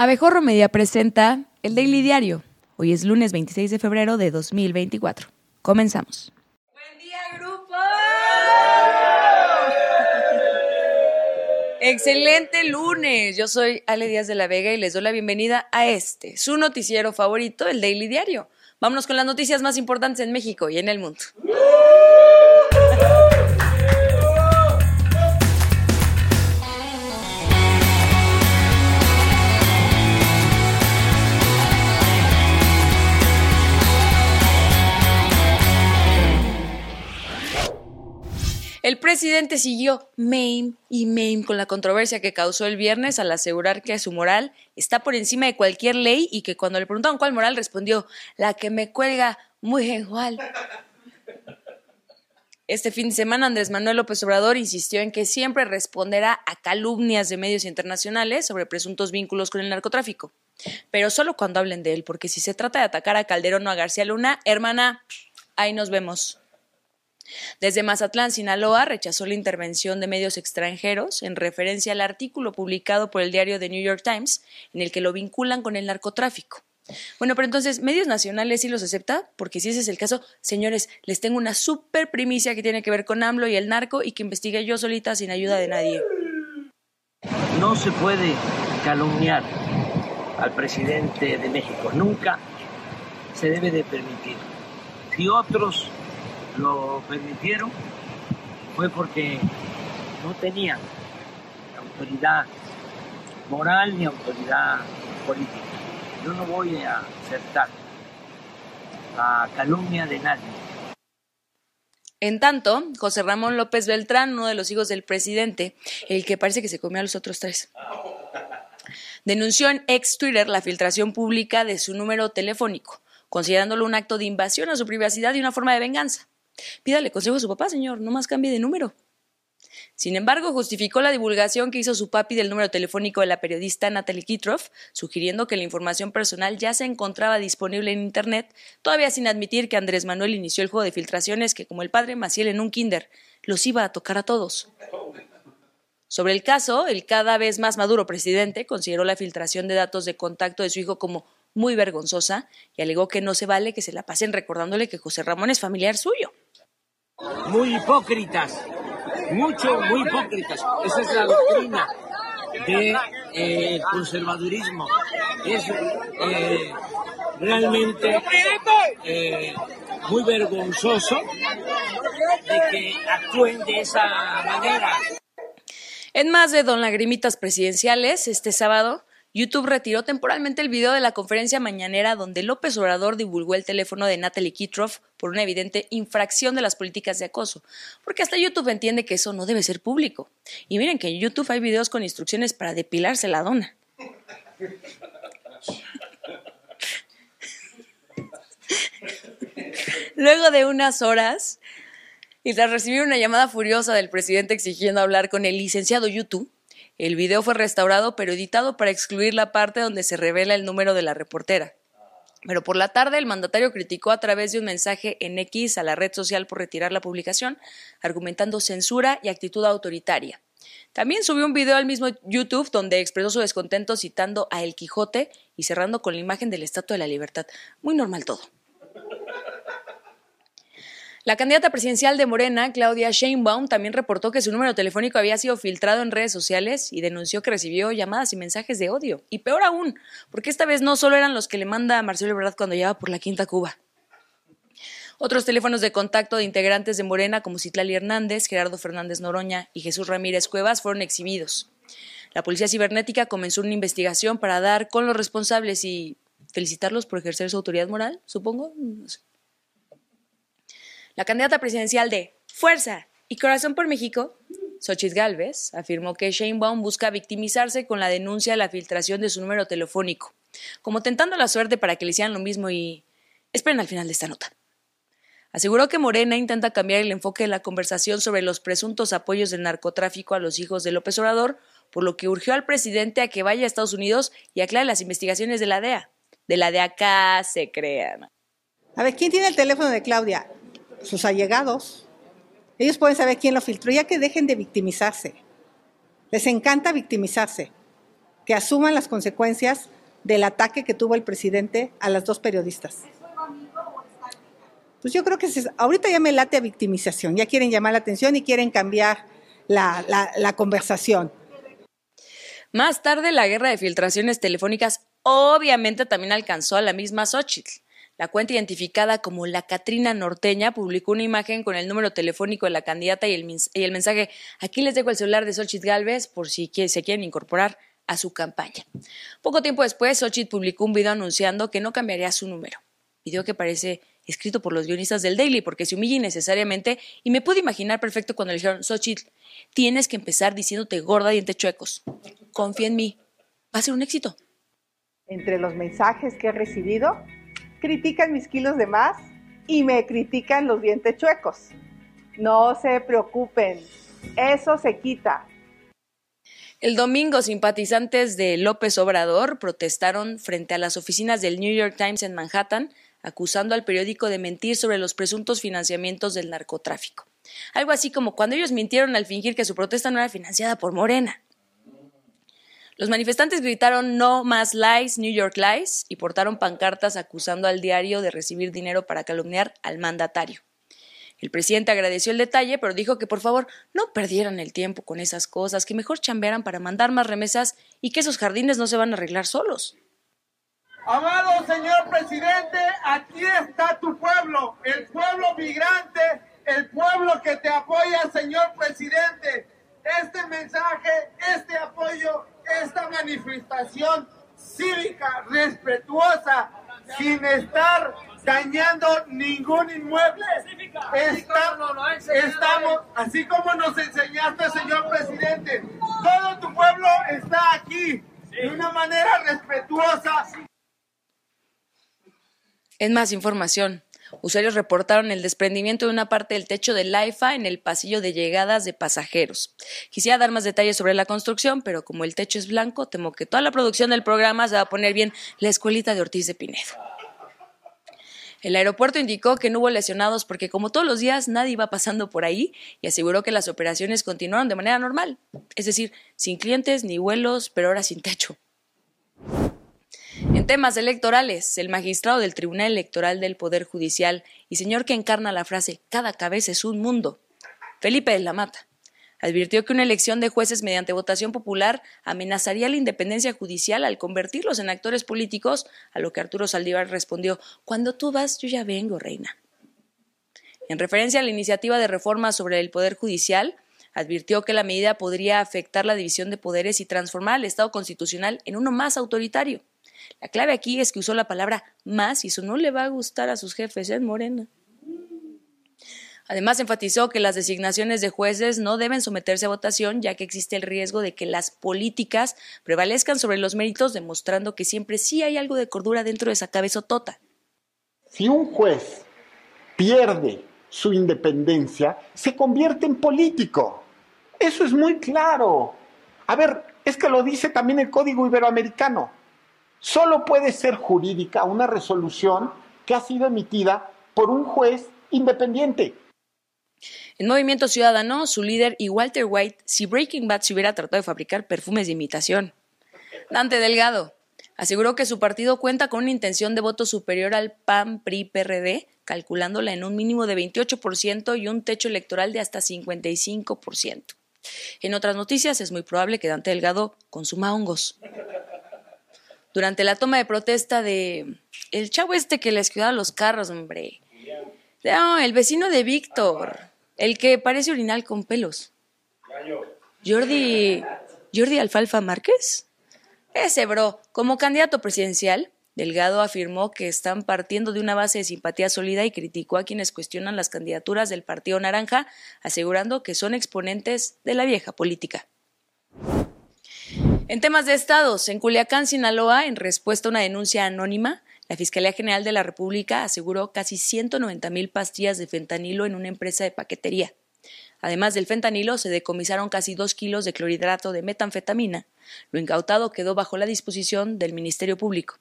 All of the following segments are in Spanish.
Abejorro Media presenta el Daily Diario. Hoy es lunes 26 de febrero de 2024. Comenzamos. Buen día, grupo. Excelente lunes. Yo soy Ale Díaz de la Vega y les doy la bienvenida a este, su noticiero favorito, el Daily Diario. Vámonos con las noticias más importantes en México y en el mundo. El presidente siguió meme y meme con la controversia que causó el viernes al asegurar que su moral está por encima de cualquier ley y que cuando le preguntaron cuál moral respondió, la que me cuelga muy igual. Este fin de semana Andrés Manuel López Obrador insistió en que siempre responderá a calumnias de medios internacionales sobre presuntos vínculos con el narcotráfico, pero solo cuando hablen de él, porque si se trata de atacar a Calderón o a García Luna, hermana, ahí nos vemos. Desde Mazatlán, Sinaloa, rechazó la intervención de medios extranjeros en referencia al artículo publicado por el diario The New York Times, en el que lo vinculan con el narcotráfico. Bueno, pero entonces, ¿medios nacionales sí los acepta? Porque si ese es el caso, señores, les tengo una super primicia que tiene que ver con AMLO y el narco y que investigué yo solita sin ayuda de nadie. No se puede calumniar al presidente de México, nunca se debe de permitir. Si otros lo permitieron fue porque no tenían autoridad moral ni autoridad política. Yo no voy a aceptar la calumnia de nadie. En tanto, José Ramón López Beltrán, uno de los hijos del presidente, el que parece que se comió a los otros tres, denunció en ex Twitter la filtración pública de su número telefónico, considerándolo un acto de invasión a su privacidad y una forma de venganza. Pídale consejo a su papá, señor, no más cambie de número. Sin embargo, justificó la divulgación que hizo su papi del número telefónico de la periodista Natalie Kitroff, sugiriendo que la información personal ya se encontraba disponible en Internet, todavía sin admitir que Andrés Manuel inició el juego de filtraciones que, como el padre Maciel en un kinder, los iba a tocar a todos. Sobre el caso, el cada vez más maduro presidente consideró la filtración de datos de contacto de su hijo como muy vergonzosa y alegó que no se vale que se la pasen recordándole que José Ramón es familiar suyo muy hipócritas, mucho, muy hipócritas. Esa es la doctrina del de, eh, conservadurismo. Es eh, realmente eh, muy vergonzoso de que actúen de esa manera. En más de Don Lagrimitas Presidenciales, este sábado, YouTube retiró temporalmente el video de la conferencia mañanera donde López Obrador divulgó el teléfono de Natalie Kitroff por una evidente infracción de las políticas de acoso, porque hasta YouTube entiende que eso no debe ser público. Y miren que en YouTube hay videos con instrucciones para depilarse la dona. Luego de unas horas, y tras recibir una llamada furiosa del presidente exigiendo hablar con el licenciado YouTube, el video fue restaurado pero editado para excluir la parte donde se revela el número de la reportera. Pero por la tarde el mandatario criticó a través de un mensaje en X a la red social por retirar la publicación, argumentando censura y actitud autoritaria. También subió un video al mismo YouTube donde expresó su descontento citando a El Quijote y cerrando con la imagen de la Estatua de la Libertad. Muy normal todo. La candidata presidencial de Morena, Claudia Sheinbaum, también reportó que su número telefónico había sido filtrado en redes sociales y denunció que recibió llamadas y mensajes de odio. Y peor aún, porque esta vez no solo eran los que le manda a Marcelo Ebrard cuando lleva por la Quinta Cuba. Otros teléfonos de contacto de integrantes de Morena como Citlali Hernández, Gerardo Fernández Noroña y Jesús Ramírez Cuevas fueron exhibidos. La Policía Cibernética comenzó una investigación para dar con los responsables y felicitarlos por ejercer su autoridad moral, supongo. La candidata presidencial de Fuerza y Corazón por México, Xochitl Galvez, afirmó que Sheinbaum busca victimizarse con la denuncia de la filtración de su número telefónico, como tentando la suerte para que le hicieran lo mismo y esperen al final de esta nota. Aseguró que Morena intenta cambiar el enfoque de la conversación sobre los presuntos apoyos del narcotráfico a los hijos de López Obrador, por lo que urgió al presidente a que vaya a Estados Unidos y aclare las investigaciones de la DEA. De la de acá se crean. A ver, ¿quién tiene el teléfono de Claudia? Sus allegados. Ellos pueden saber quién lo filtró, ya que dejen de victimizarse. Les encanta victimizarse. que asuman las consecuencias del ataque que tuvo el presidente a las dos periodistas. Pues yo creo que ahorita ya me late a victimización, ya quieren llamar la atención y quieren cambiar la, la conversación. Más tarde, la guerra de filtraciones telefónicas obviamente también alcanzó a la misma Xochitl. La cuenta identificada como la Catrina Norteña publicó una imagen con el número telefónico de la candidata y el, mensaje aquí les dejo el celular de Xochitl Galvez por si se quieren incorporar a su campaña. Poco tiempo después, Xochitl publicó un video anunciando que no cambiaría su número. Video que parece escrito por los guionistas del Daily porque se humilla innecesariamente y me pude imaginar perfecto cuando le dijeron, Xochitl, tienes que empezar diciéndote gorda dientes chuecos. Confía en mí. Va a ser un éxito. Entre los mensajes que he recibido, critican mis kilos de más y me critican los dientes chuecos. No se preocupen, eso se quita. El domingo, simpatizantes de López Obrador protestaron frente a las oficinas del New York Times en Manhattan, acusando al periódico de mentir sobre los presuntos financiamientos del narcotráfico. Algo así como cuando ellos mintieron al fingir que su protesta no era financiada por Morena. Los manifestantes gritaron No más lies, New York lies y portaron pancartas acusando al diario de recibir dinero para calumniar al mandatario. El presidente agradeció el detalle, pero dijo que por favor no perdieran el tiempo con esas cosas, que mejor chambearan para mandar más remesas y que esos jardines no se van a arreglar solos. Amado señor presidente, aquí está tu pueblo, el pueblo migrante, el pueblo que te apoya, señor presidente. Este mensaje, este apoyo esta manifestación cívica, respetuosa, sin estar dañando ningún inmueble. estamos, así como nos enseñaste, señor presidente, todo tu pueblo está aquí de una manera respetuosa. En más información. Usuarios reportaron el desprendimiento de una parte del techo del AIFA en el pasillo de llegadas de pasajeros. Quisiera dar más detalles sobre la construcción, pero como el techo es blanco, temo que toda la producción del programa se va a poner bien la escuelita de Ortiz de Pinedo. El aeropuerto indicó que no hubo lesionados porque, como todos los días, nadie iba pasando por ahí y aseguró que las operaciones continuaron de manera normal, es decir, sin clientes ni vuelos, pero ahora sin techo. En temas electorales, el magistrado del Tribunal Electoral del Poder Judicial y señor que encarna la frase cada cabeza es un mundo, Felipe de la Mata, advirtió que una elección de jueces mediante votación popular amenazaría la independencia judicial al convertirlos en actores políticos, a lo que Arturo Saldívar respondió, cuando tú vas, yo ya vengo, reina. En referencia a la iniciativa de reforma sobre el Poder Judicial, advirtió que la medida podría afectar la división de poderes y transformar al Estado constitucional en uno más autoritario. La clave aquí es que usó la palabra más y eso no le va a gustar a sus jefes en Morena. Además, enfatizó que las designaciones de jueces no deben someterse a votación, ya que existe el riesgo de que las políticas prevalezcan sobre los méritos, demostrando que siempre sí hay algo de cordura dentro de esa cabezotota. Si un juez pierde su independencia, se convierte en político. Eso es muy claro. A ver, es que lo dice también el Código Iberoamericano. Solo puede ser jurídica una resolución que ha sido emitida por un juez independiente. En Movimiento Ciudadano, su líder y Walter White, si Breaking Bad se hubiera tratado de fabricar perfumes de imitación. Dante Delgado aseguró que su partido cuenta con una intención de voto superior al PAN-PRI-PRD, calculándola en un mínimo de 28% y un techo electoral de hasta 55%. En otras noticias, es muy probable que Dante Delgado consuma hongos durante la toma de protesta de el chavo este que les cuidaba los carros, hombre. No, el vecino de Víctor, el que parece orinal con pelos. Jordi, Jordi Alfalfa Márquez. Ese bro, como candidato presidencial, Delgado afirmó que están partiendo de una base de simpatía sólida y criticó a quienes cuestionan las candidaturas del Partido Naranja, asegurando que son exponentes de la vieja política. En temas de estados, en Culiacán, Sinaloa, en respuesta a una denuncia anónima, la Fiscalía General de la República aseguró casi 190 mil pastillas de fentanilo en una empresa de paquetería. Además del fentanilo, se decomisaron casi dos kilos de clorhidrato de metanfetamina. Lo incautado quedó bajo la disposición del Ministerio Público.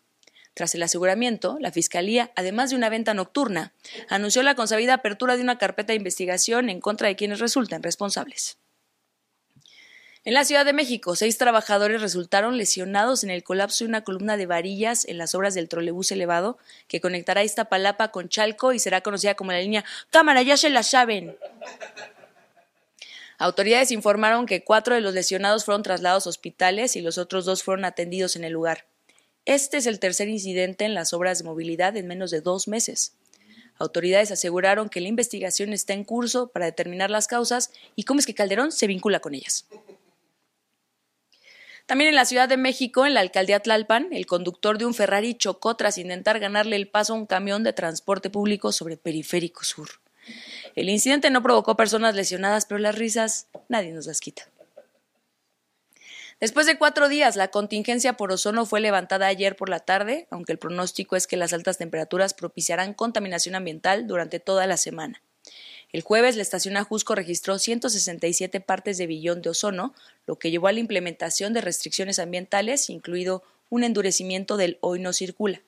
Tras el aseguramiento, la Fiscalía, además de una venta nocturna, anunció la consabida apertura de una carpeta de investigación en contra de quienes resulten responsables. En la Ciudad de México, seis trabajadores resultaron lesionados en el colapso de una columna de varillas en las obras del trolebús elevado que conectará Iztapalapa con Chalco y será conocida como la línea Cámara, ya se la saben. Autoridades informaron que cuatro de los lesionados fueron trasladados a hospitales y los otros dos fueron atendidos en el lugar. Este es el tercer incidente en las obras de movilidad en menos de dos meses. Autoridades aseguraron que la investigación está en curso para determinar las causas y cómo es que Calderón se vincula con ellas. También en la Ciudad de México, en la alcaldía Tlalpan, el conductor de un Ferrari chocó tras intentar ganarle el paso a un camión de transporte público sobre Periférico Sur. El incidente no provocó personas lesionadas, pero las risas nadie nos las quita. Después de cuatro días, la contingencia por ozono fue levantada ayer por la tarde, aunque el pronóstico es que las altas temperaturas propiciarán contaminación ambiental durante toda la semana. El jueves, la estación Ajusco registró 167 partes de billón de ozono, lo que llevó a la implementación de restricciones ambientales, incluido un endurecimiento del hoy no circula.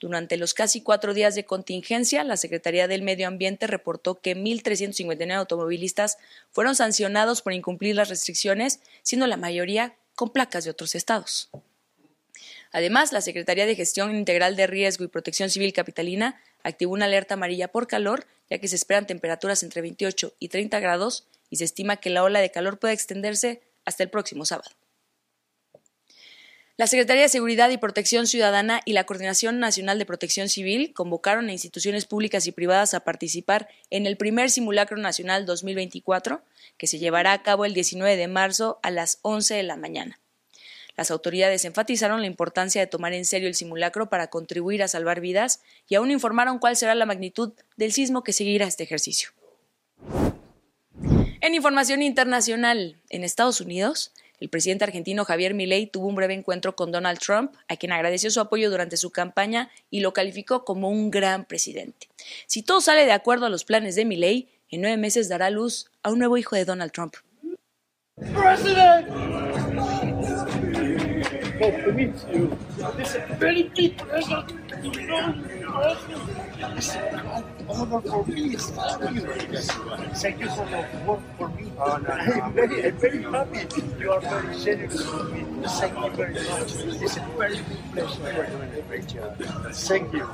Durante los casi cuatro días de contingencia, la Secretaría del Medio Ambiente reportó que 1.359 automovilistas fueron sancionados por incumplir las restricciones, siendo la mayoría con placas de otros estados. Además, la Secretaría de Gestión Integral de Riesgo y Protección Civil Capitalina activó una alerta amarilla por calor, ya que se esperan temperaturas entre 28 y 30 grados y se estima que la ola de calor puede extenderse hasta el próximo sábado. La Secretaría de Seguridad y Protección Ciudadana y la Coordinación Nacional de Protección Civil convocaron a instituciones públicas y privadas a participar en el primer simulacro nacional 2024, que se llevará a cabo el 19 de marzo a las 11 de la mañana. Las autoridades enfatizaron la importancia de tomar en serio el simulacro para contribuir a salvar vidas y aún informaron cuál será la magnitud del sismo que seguirá este ejercicio. En información internacional, en Estados Unidos, el presidente argentino Javier Milei tuvo un breve encuentro con Donald Trump, a quien agradeció su apoyo durante su campaña y lo calificó como un gran presidente. Si todo sale de acuerdo a los planes de Milei, en nueve meses dará luz a un nuevo hijo de Donald Trump. You. Work for me. I'm very, happy. You are very generous me. Thank you very much. Very doing a great job. Thank you.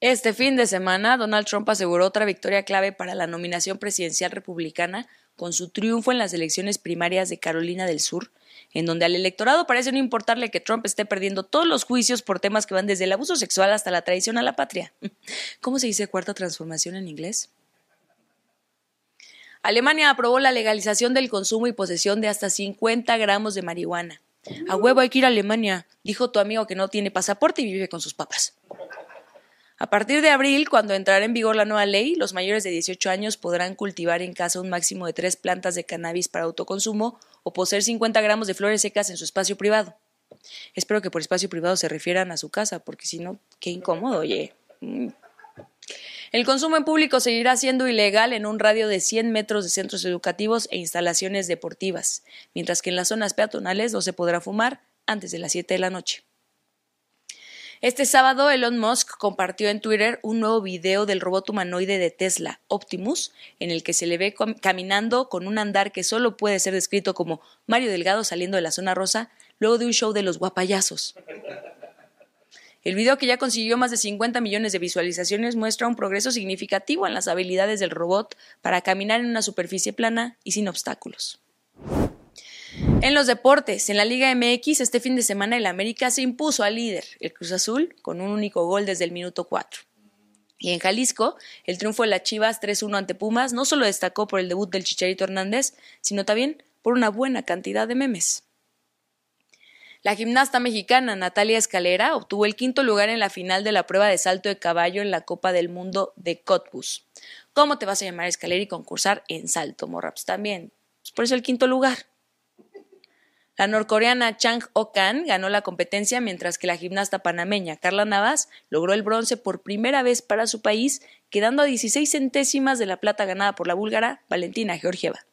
Este fin de semana, Donald Trump aseguró otra victoria clave para la nominación presidencial republicana con su triunfo en las elecciones primarias de Carolina del Sur, en donde al electorado parece no importarle que Trump esté perdiendo todos los juicios por temas que van desde el abuso sexual hasta la traición a la patria. ¿Cómo se dice cuarta transformación en inglés? Alemania aprobó la legalización del consumo y posesión de hasta 50 gramos de marihuana. A huevo hay que ir a Alemania, dijo tu amigo que no tiene pasaporte y vive con sus papás. A partir de abril, cuando entrará en vigor la nueva ley, los mayores de 18 años podrán cultivar en casa un máximo de tres plantas de cannabis para autoconsumo o poseer 50 gramos de flores secas en su espacio privado. Espero que por espacio privado se refieran a su casa, porque si no, qué incómodo, oye. Mm. El consumo en público seguirá siendo ilegal en un radio de 100 metros de centros educativos e instalaciones deportivas, mientras que en las zonas peatonales no se podrá fumar antes de las 7 de la noche. Este sábado Elon Musk compartió en Twitter un nuevo video del robot humanoide de Tesla, Optimus, en el que se le ve caminando con un andar que solo puede ser descrito como Mario Delgado saliendo de la zona rosa luego de un show de los guapayazos. El video que ya consiguió más de 50 millones de visualizaciones muestra un progreso significativo en las habilidades del robot para caminar en una superficie plana y sin obstáculos. En los deportes, en la Liga MX, este fin de semana el América se impuso al líder, el Cruz Azul, con un único gol desde el minuto 4. Y en Jalisco, el triunfo de las Chivas 3-1 ante Pumas no solo destacó por el debut del Chicharito Hernández, sino también por una buena cantidad de memes. La gimnasta mexicana Natalia Escalera obtuvo el quinto lugar en la final de la prueba de salto de caballo en la Copa del Mundo de Cottbus. ¿Cómo te vas a llamar Escalera y concursar en salto, Morraps? También. Pues por eso el quinto lugar. La norcoreana Chang Oh-kan ganó la competencia mientras que la gimnasta panameña Carla Navas logró el bronce por primera vez para su país, quedando a 16 centésimas de la plata ganada por la búlgara Valentina Georgieva.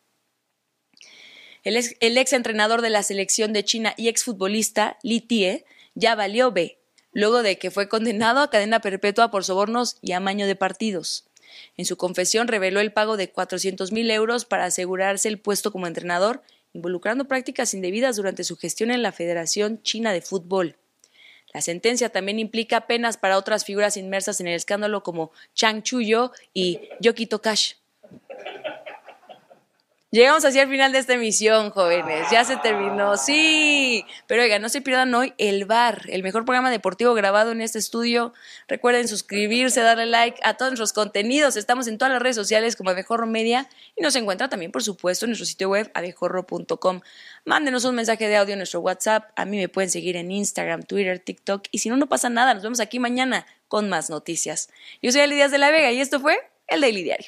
El ex, entrenador de la selección de China y exfutbolista Li Tie ya valió B, luego de que fue condenado a cadena perpetua por sobornos y amaño de partidos. En su confesión reveló el pago de 400 mil euros para asegurarse el puesto como entrenador, involucrando prácticas indebidas durante su gestión en la Federación China de Fútbol. La sentencia también implica penas para otras figuras inmersas en el escándalo como Chang Chuyo y Yokito Cash. Llegamos así al final de esta emisión, jóvenes. Ya se terminó. Sí. Pero oiga, no se pierdan hoy el bar, el mejor programa deportivo grabado en este estudio. Recuerden suscribirse, darle like a todos nuestros contenidos. Estamos en todas las redes sociales como Abejorro Media y nos encuentra también, por supuesto, en nuestro sitio web abejorro.com. Mándenos un mensaje de audio en nuestro WhatsApp. A mí me pueden seguir en Instagram, Twitter, TikTok. Y si no, no pasa nada. Nos vemos aquí mañana con más noticias. Yo soy Ali Díaz de la Vega y esto fue el Daily Diario.